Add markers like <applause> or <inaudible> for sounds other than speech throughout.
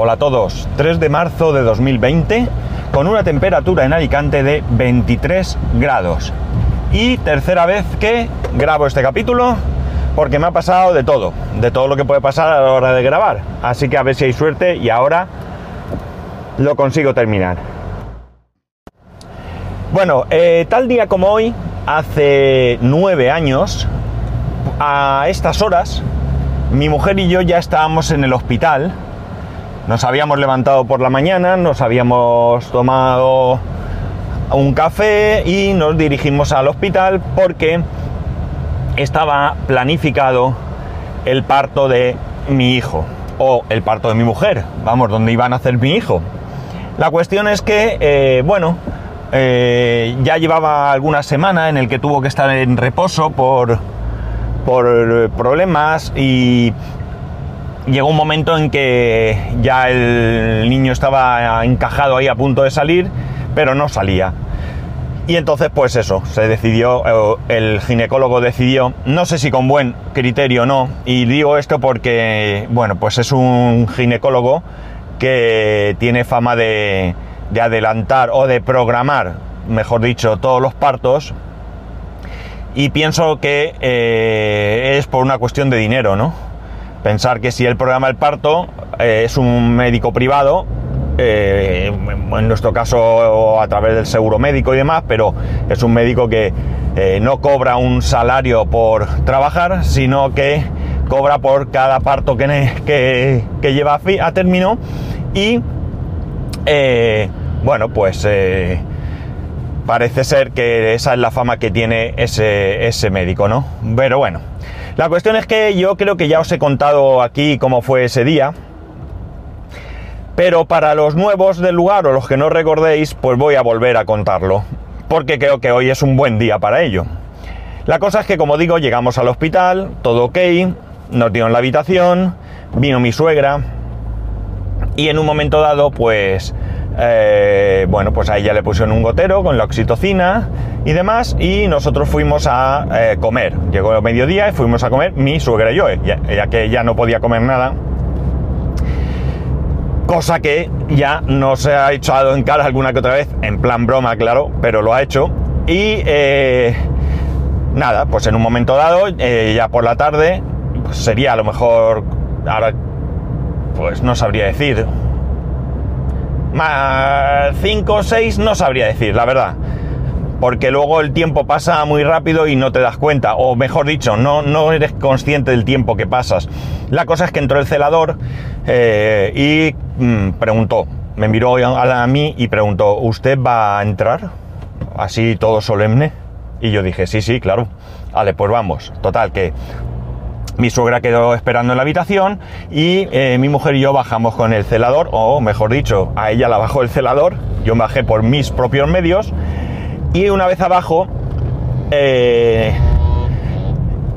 Hola a todos, 3 de marzo de 2020 con una temperatura en Alicante de 23 grados. Y tercera vez que grabo este capítulo porque me ha pasado de todo, de todo lo que puede pasar a la hora de grabar. Así que a ver si hay suerte y ahora lo consigo terminar. Bueno, eh, tal día como hoy, hace nueve años, a estas horas, mi mujer y yo ya estábamos en el hospital. Nos habíamos levantado por la mañana, nos habíamos tomado un café y nos dirigimos al hospital porque estaba planificado el parto de mi hijo o el parto de mi mujer, vamos, donde iban a hacer mi hijo. La cuestión es que, eh, bueno, eh, ya llevaba alguna semana en el que tuvo que estar en reposo por, por problemas y llegó un momento en que ya el niño estaba encajado ahí a punto de salir, pero no salía. Y entonces, pues eso, se decidió, eh, el ginecólogo decidió, no sé si con buen criterio o no, y digo esto porque, bueno, pues es un ginecólogo que tiene fama de, adelantar o de programar, mejor dicho, todos los partos, y pienso que eh, es por una cuestión de dinero, ¿no? Pensar que si él programa el parto, eh, es un médico privado, eh, en nuestro caso a través del seguro médico y demás, pero es un médico que eh, no cobra un salario por trabajar, sino que cobra por cada parto que, que, lleva a, a, término y bueno, pues parece ser que esa es la fama que tiene ese, ese médico, ¿no? Pero bueno, la cuestión es que yo creo que ya os he contado aquí cómo fue ese día. Pero para los nuevos del lugar o los que no recordéis, pues voy a volver a contarlo, porque creo que hoy es un buen día para ello. La cosa es que, como digo, llegamos al hospital, todo ok, nos dieron la habitación, vino mi suegra y en un momento dado, pues, eh, bueno, pues a ella le pusieron un gotero con la oxitocina y demás y nosotros fuimos a eh, comer. Llegó el mediodía y fuimos a comer mi suegra y yo, ya que ya no podía comer nada cosa que ya no se ha echado en cara alguna que otra vez, en plan broma, claro, pero lo ha hecho. Y eh, nada, pues en un momento dado, ya por la tarde, pues sería a lo mejor, ahora, pues no sabría decir, más 5 o 6 no sabría decir, la verdad. Porque luego el tiempo pasa muy rápido y no te das cuenta, o mejor dicho, no, no eres consciente del tiempo que pasas. La cosa es que entró el celador eh, y Mm, preguntó, me miró a, mí y preguntó, ¿usted va a entrar? Así todo solemne. Y yo dije, sí, sí, claro. Vale, pues vamos. Total, que mi suegra quedó esperando en la habitación y eh, mi mujer y yo bajamos con el celador, o mejor dicho, a ella la bajó el celador, yo bajé por mis propios medios y una vez abajo, eh,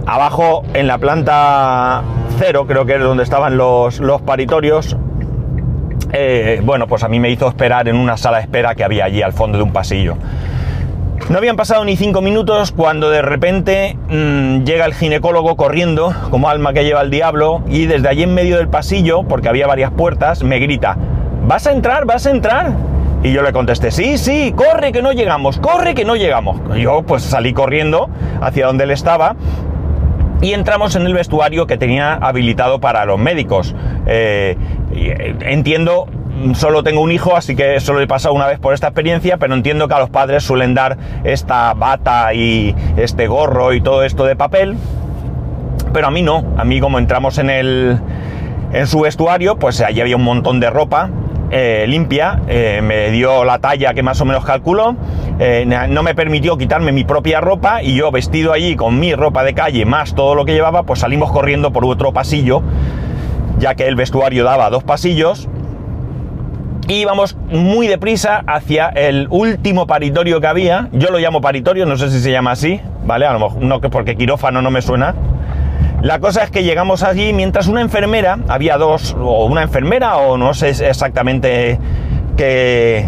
abajo en la planta cero, creo que es donde estaban los, paritorios, eh, bueno, pues a mí me hizo esperar en una sala de espera que había allí al fondo de un pasillo. No habían pasado ni cinco minutos cuando de repente mm, llega el ginecólogo corriendo, como alma que lleva el diablo, y desde allí en medio del pasillo, porque había varias puertas, me grita, ¿vas a entrar? ¿Vas a entrar? Y yo le contesté, sí, sí, corre que no llegamos, corre que no llegamos. Yo pues salí corriendo hacia donde él estaba y entramos en el vestuario que tenía habilitado para los médicos. Eh, eh, entiendo, solo tengo un hijo, así que solo he pasado una vez por esta experiencia, pero entiendo que a los padres suelen dar esta bata y este gorro y todo esto de papel. Pero a mí no, a mí como entramos en el en su vestuario, pues allí había un montón de ropa eh, limpia, me dio la talla que más o menos calculó, no me permitió quitarme mi propia ropa y yo vestido allí con mi ropa de calle más todo lo que llevaba, pues salimos corriendo por otro pasillo ya que el vestuario daba dos pasillos. Y íbamos muy deprisa hacia el último paritorio que había. Yo lo llamo paritorio, no sé si se llama así, ¿vale? A lo mejor no que porque quirófano no me suena. La cosa es que llegamos allí mientras una enfermera, había dos, o una enfermera, o no sé exactamente qué,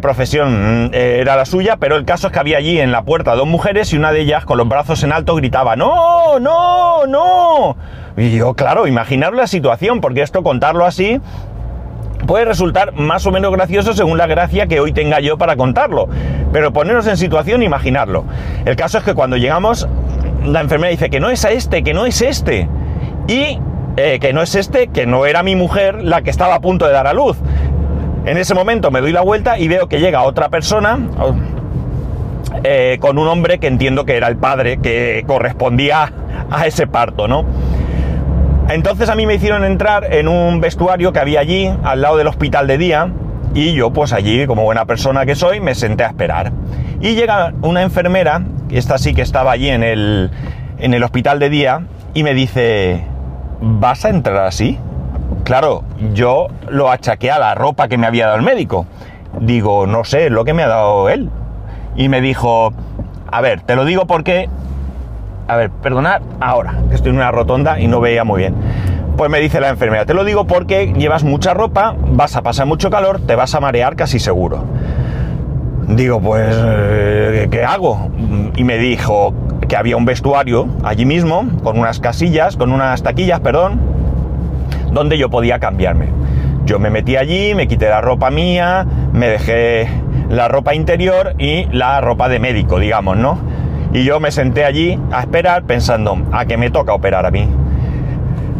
profesión eh, era la suya, pero el caso es que había allí en la puerta dos mujeres y una de ellas con los brazos en alto gritaba, ¡No, no, no! Y yo, claro, imaginar la situación, porque esto contarlo así puede resultar más o menos gracioso según la gracia que hoy tenga yo para contarlo. Pero ponernos en situación e imaginarlo. El caso es que cuando llegamos, la enfermera dice que no es a este, que no es este. Y eh, que no es este, que no era mi mujer la que estaba a punto de dar a luz. En ese momento me doy la vuelta y veo que llega otra persona eh, con un hombre que entiendo que era el padre que correspondía a ese parto, ¿no? Entonces a mí me hicieron entrar en un vestuario que había allí, al lado del hospital de día, y yo pues allí, como buena persona que soy, me senté a esperar. Y llega una enfermera, esta sí que estaba allí en el, en el hospital de día, y me dice, ¿vas a entrar así? Claro, yo lo achaqué a la ropa que me había dado el médico. Digo, no sé, lo que me ha dado él. Y me dijo, a ver, te lo digo porque a ver, perdonad, ahora, que estoy en una rotonda y no veía muy bien. Pues me dice la enfermera, te lo digo porque llevas mucha ropa, vas a pasar mucho calor, te vas a marear casi seguro. Digo, pues, eh, ¿qué hago? Y me dijo que había un vestuario allí mismo, con unas casillas, con unas taquillas, perdón, donde yo podía cambiarme. Yo me metí allí, me quité la ropa mía, me dejé la ropa interior y la ropa de médico, digamos, ¿no? Y yo me senté allí a esperar pensando, a que me toca operar a mí.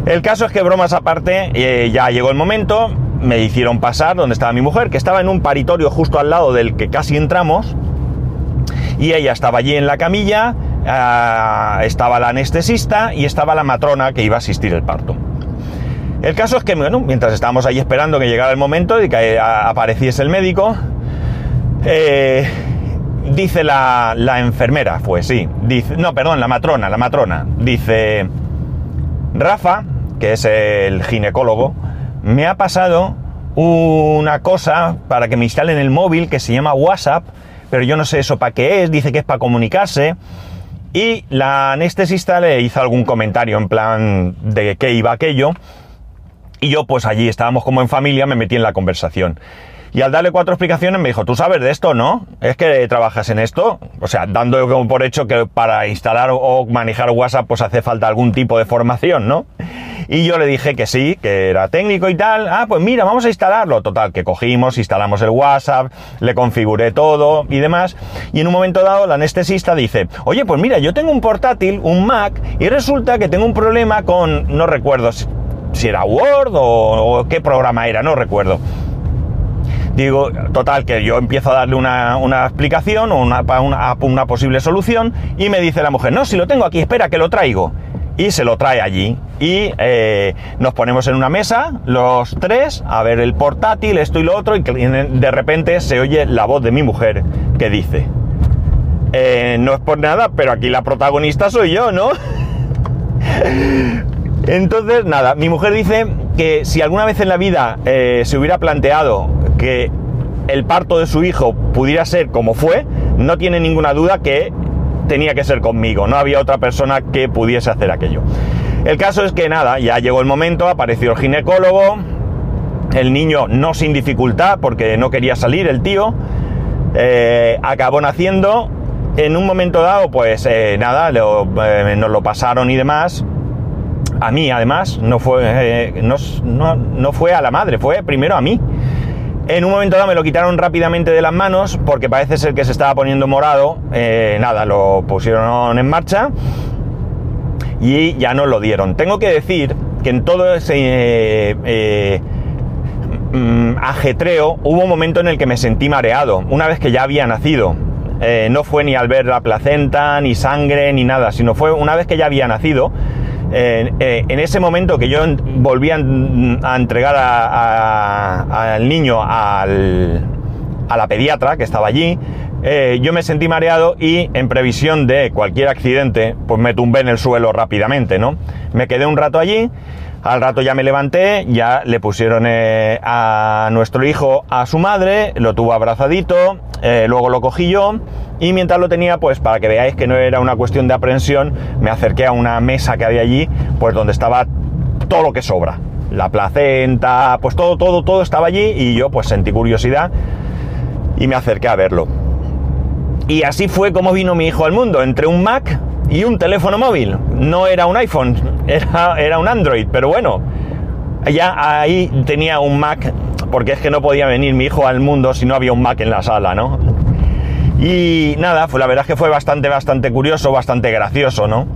El caso es que bromas aparte, eh, ya llegó el momento, me hicieron pasar donde estaba mi mujer, que estaba en un paritorio justo al lado del que casi entramos, y ella estaba allí en la camilla, ah, estaba la anestesista y estaba la matrona que iba a asistir el parto. El caso es que, bueno, mientras estábamos ahí esperando que llegara el momento y que eh, apareciese el médico, eh, Dice la, enfermera, fue sí. Dice, no, perdón, la matrona, la matrona. Dice, Rafa, que es el ginecólogo, me ha pasado una cosa para que me instalen el móvil que se llama WhatsApp, pero yo no sé eso para qué es, dice que es para comunicarse. Y la anestesista le hizo algún comentario en plan de qué iba aquello. Y yo pues allí estábamos como en familia, me metí en la conversación. Y al darle cuatro explicaciones me dijo, ¿tú sabes de esto, no? ¿Es que trabajas en esto? O sea, dando por hecho que para instalar o manejar WhatsApp pues hace falta algún tipo de formación, ¿no? Y yo le dije que sí, que era técnico y tal. Ah, pues mira, vamos a instalarlo. Total, que cogimos, instalamos el WhatsApp, le configuré todo y demás. Y en un momento dado, la anestesista dice, oye, pues mira, yo tengo un portátil, un Mac, y resulta que tengo un problema con, no recuerdo si era Word o qué programa era, no recuerdo. Digo, total, que yo empiezo a darle una, explicación o una, una, posible solución y me dice la mujer, no, si lo tengo aquí, espera, que lo traigo. Y se lo trae allí. Y eh, nos ponemos en una mesa, los tres, a ver el portátil, esto y lo otro, y de repente se oye la voz de mi mujer que dice, eh, no es por nada, pero aquí la protagonista soy yo, ¿no? <laughs> Entonces, nada, mi mujer dice que si alguna vez en la vida eh, se hubiera planteado que el parto de su hijo pudiera ser como fue, no tiene ninguna duda que tenía que ser conmigo, no había otra persona que pudiese hacer aquello. El caso es que nada, ya llegó el momento, apareció el ginecólogo, el niño no sin dificultad porque no quería salir el tío, eh, acabó naciendo, en un momento dado pues eh, nada, eh, nos lo pasaron y demás, a mí además, no fue, no, no fue a la madre, fue primero a mí. En un momento dado me lo quitaron rápidamente de las manos porque parece ser que se estaba poniendo morado. Eh, nada, lo pusieron en marcha y ya nos lo dieron. Tengo que decir que en todo ese eh, eh, mm, ajetreo hubo un momento en el que me sentí mareado, una vez que ya había nacido. no fue ni al ver la placenta, ni sangre, ni nada, sino fue una vez que ya había nacido eh, en ese momento que yo volví a, entregar al niño a la pediatra que estaba allí, eh, yo me sentí mareado y en previsión de cualquier accidente, pues me tumbé en el suelo rápidamente, ¿no? Me quedé un rato allí, al rato ya me levanté, ya le pusieron eh, a nuestro hijo a su madre, lo tuvo abrazadito, luego lo cogí yo y mientras lo tenía, pues para que veáis que no era una cuestión de aprensión, me acerqué a una mesa que había allí, pues donde estaba todo lo que sobra. La placenta, pues todo, todo, todo estaba allí y yo pues sentí curiosidad y me acerqué a verlo. Y así fue como vino mi hijo al mundo, entre un Mac y un teléfono móvil. No era un iPhone, era, era un Android, pero bueno, ya ahí tenía un Mac, porque es que no podía venir mi hijo al mundo si no había un Mac en la sala, ¿no? Y nada, la verdad es que fue bastante, bastante curioso, bastante gracioso, ¿no?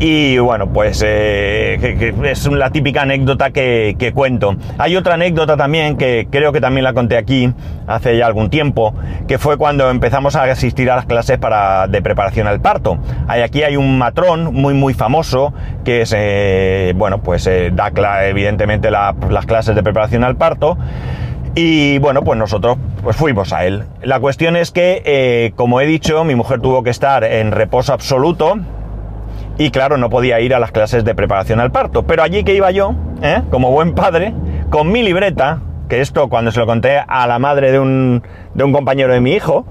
Y bueno, pues eh, es la típica anécdota que, cuento. Hay otra anécdota también que creo que también la conté aquí hace ya algún tiempo, que fue cuando empezamos a asistir a las clases para, de preparación al parto. Hay, aquí hay un matrón muy muy famoso que es, eh, bueno, pues eh, da evidentemente las clases de preparación al parto. Y bueno, pues nosotros pues fuimos a él. La cuestión es que, como he dicho, mi mujer tuvo que estar en reposo absoluto y claro, no podía ir a las clases de preparación al parto. Pero allí que iba yo, ¿eh? como buen padre, con mi libreta, que esto cuando se lo conté a la madre de un, de un compañero de mi hijo,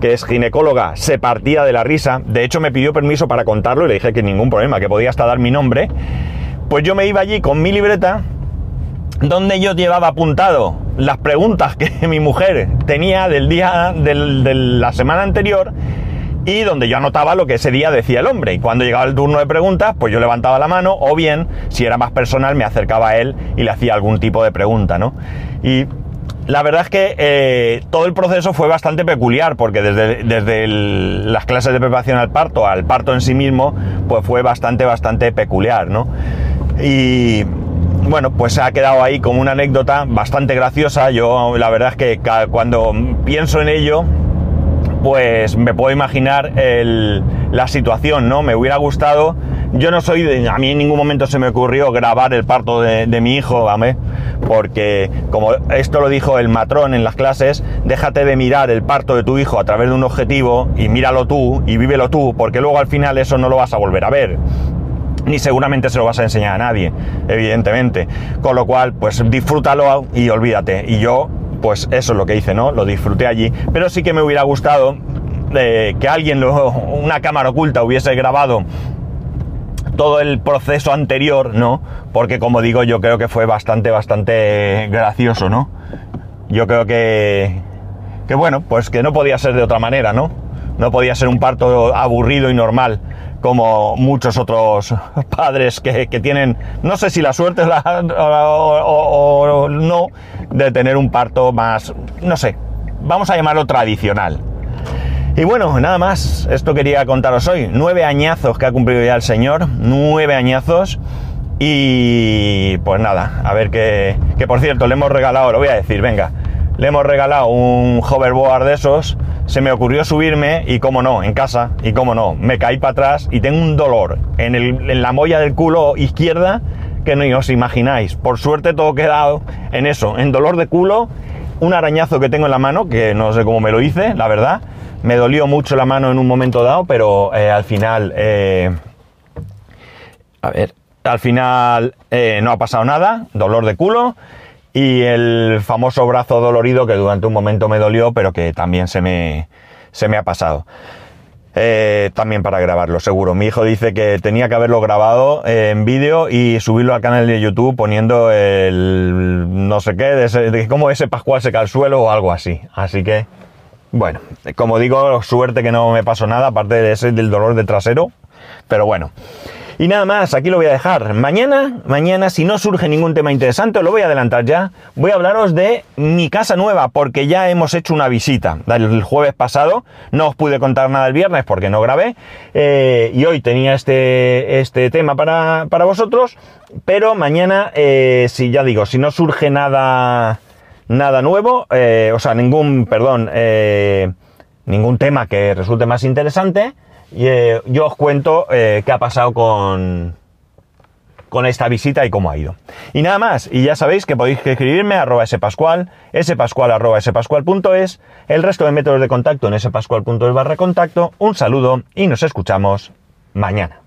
que es ginecóloga, se partía de la risa. De hecho, me pidió permiso para contarlo y le dije que ningún problema, que podía hasta dar mi nombre. Pues yo me iba allí con mi libreta, donde yo llevaba apuntado las preguntas que <laughs> mi mujer tenía del día de la semana anterior y donde yo anotaba lo que ese día decía el hombre. Y cuando llegaba el turno de preguntas, pues yo levantaba la mano o bien, si era más personal, me acercaba a él y le hacía algún tipo de pregunta, ¿no? Y la verdad es que eh, todo el proceso fue bastante peculiar porque desde, desde las clases de preparación al parto al parto en sí mismo, pues fue bastante, bastante peculiar, ¿no? Y bueno, pues se ha quedado ahí como una anécdota bastante graciosa. Yo la verdad es que cuando pienso en ello, pues me puedo imaginar la situación, ¿no? Me hubiera gustado, yo no soy, de, a mí en ningún momento se me ocurrió grabar el parto de, mi hijo, ¿vale? Porque como esto lo dijo el matrón en las clases, déjate de mirar el parto de tu hijo a través de un objetivo y míralo tú y vívelo tú, porque luego al final eso no lo vas a volver a ver ni seguramente se lo vas a enseñar a nadie, evidentemente. Con lo cual, pues disfrútalo y olvídate. Y yo pues eso es lo que hice, ¿no? Lo disfruté allí. Pero sí que me hubiera gustado eh, que alguien, <laughs> una cámara oculta, hubiese grabado todo el proceso anterior, ¿no? Porque como digo, yo creo que fue bastante, bastante gracioso, ¿no? Yo creo que, que bueno, pues que no podía ser de otra manera, ¿no? No podía ser un parto aburrido y normal como muchos otros <laughs> padres que, tienen, no sé si la suerte o, no, de tener un parto más, no sé, vamos a llamarlo tradicional. Y bueno, nada más, esto quería contaros hoy. Nueve añazos que ha cumplido ya el señor, nueve añazos. Y pues nada, a ver qué, que por cierto, le hemos regalado, lo voy a decir, venga, le hemos regalado un hoverboard de esos. Se me ocurrió subirme y cómo no, en casa, y cómo no, me caí para atrás y tengo un dolor en, en la molla del culo izquierda que no os imagináis. Por suerte todo quedado en eso, en dolor de culo, un arañazo que tengo en la mano, que no sé cómo me lo hice, la verdad. Me dolió mucho la mano en un momento dado, pero eh, al final... Eh, a ver, al final eh, no ha pasado nada, dolor de culo y el famoso brazo dolorido que durante un momento me dolió, pero que también se me, se me ha pasado. Eh, también para grabarlo, seguro. Mi hijo dice que tenía que haberlo grabado en vídeo y subirlo al canal de YouTube poniendo el no sé qué, de, ese, cómo ese Pascual se cae al suelo o algo así. Así que, bueno, como digo, suerte que no me pasó nada, aparte de ese del dolor de trasero. Pero bueno. Y nada más, aquí lo voy a dejar. Mañana, mañana, si no surge ningún tema interesante, os lo voy a adelantar ya, voy a hablaros de mi casa nueva, porque ya hemos hecho una visita. El jueves pasado no os pude contar nada el viernes porque no grabé, eh, y hoy tenía este, este tema para, vosotros, pero mañana, eh, si ya digo, si no surge nada, nada nuevo, eh, o sea, ningún, perdón, ningún tema que resulte más interesante, y, eh, yo os cuento eh, qué ha pasado con, con esta visita y cómo ha ido. Y nada más, y ya sabéis que podéis escribirme a arroba spascual, spascual arroba spascual.es, el resto de métodos de contacto en spascual.es barra contacto, un saludo y nos escuchamos mañana.